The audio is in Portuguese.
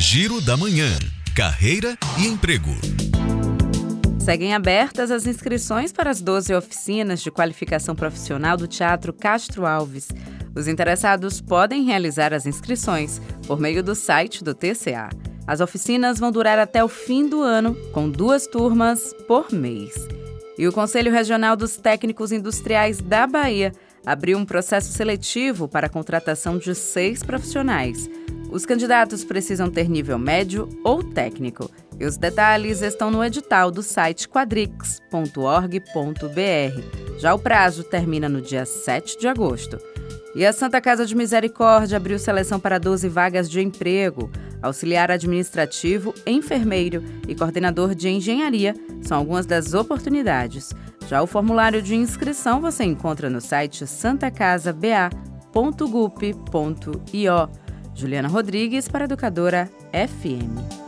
Giro da Manhã. Carreira e emprego. Seguem abertas as inscrições para as 12 oficinas de qualificação profissional do Teatro Castro Alves. Os interessados podem realizar as inscrições por meio do site do TCA. As oficinas vão durar até o fim do ano, com duas turmas por mês. E o Conselho Regional dos Técnicos Industriais da Bahia abriu um processo seletivo para a contratação de seis profissionais. Os candidatos precisam ter nível médio ou técnico. E os detalhes estão no edital do site quadrix.org.br. Já o prazo termina no dia 7 de agosto. E a Santa Casa de Misericórdia abriu seleção para 12 vagas de emprego. Auxiliar administrativo, enfermeiro e coordenador de engenharia são algumas das oportunidades. Já o formulário de inscrição você encontra no site santacasaba.gup.io. Juliana Rodrigues para Educadora FM.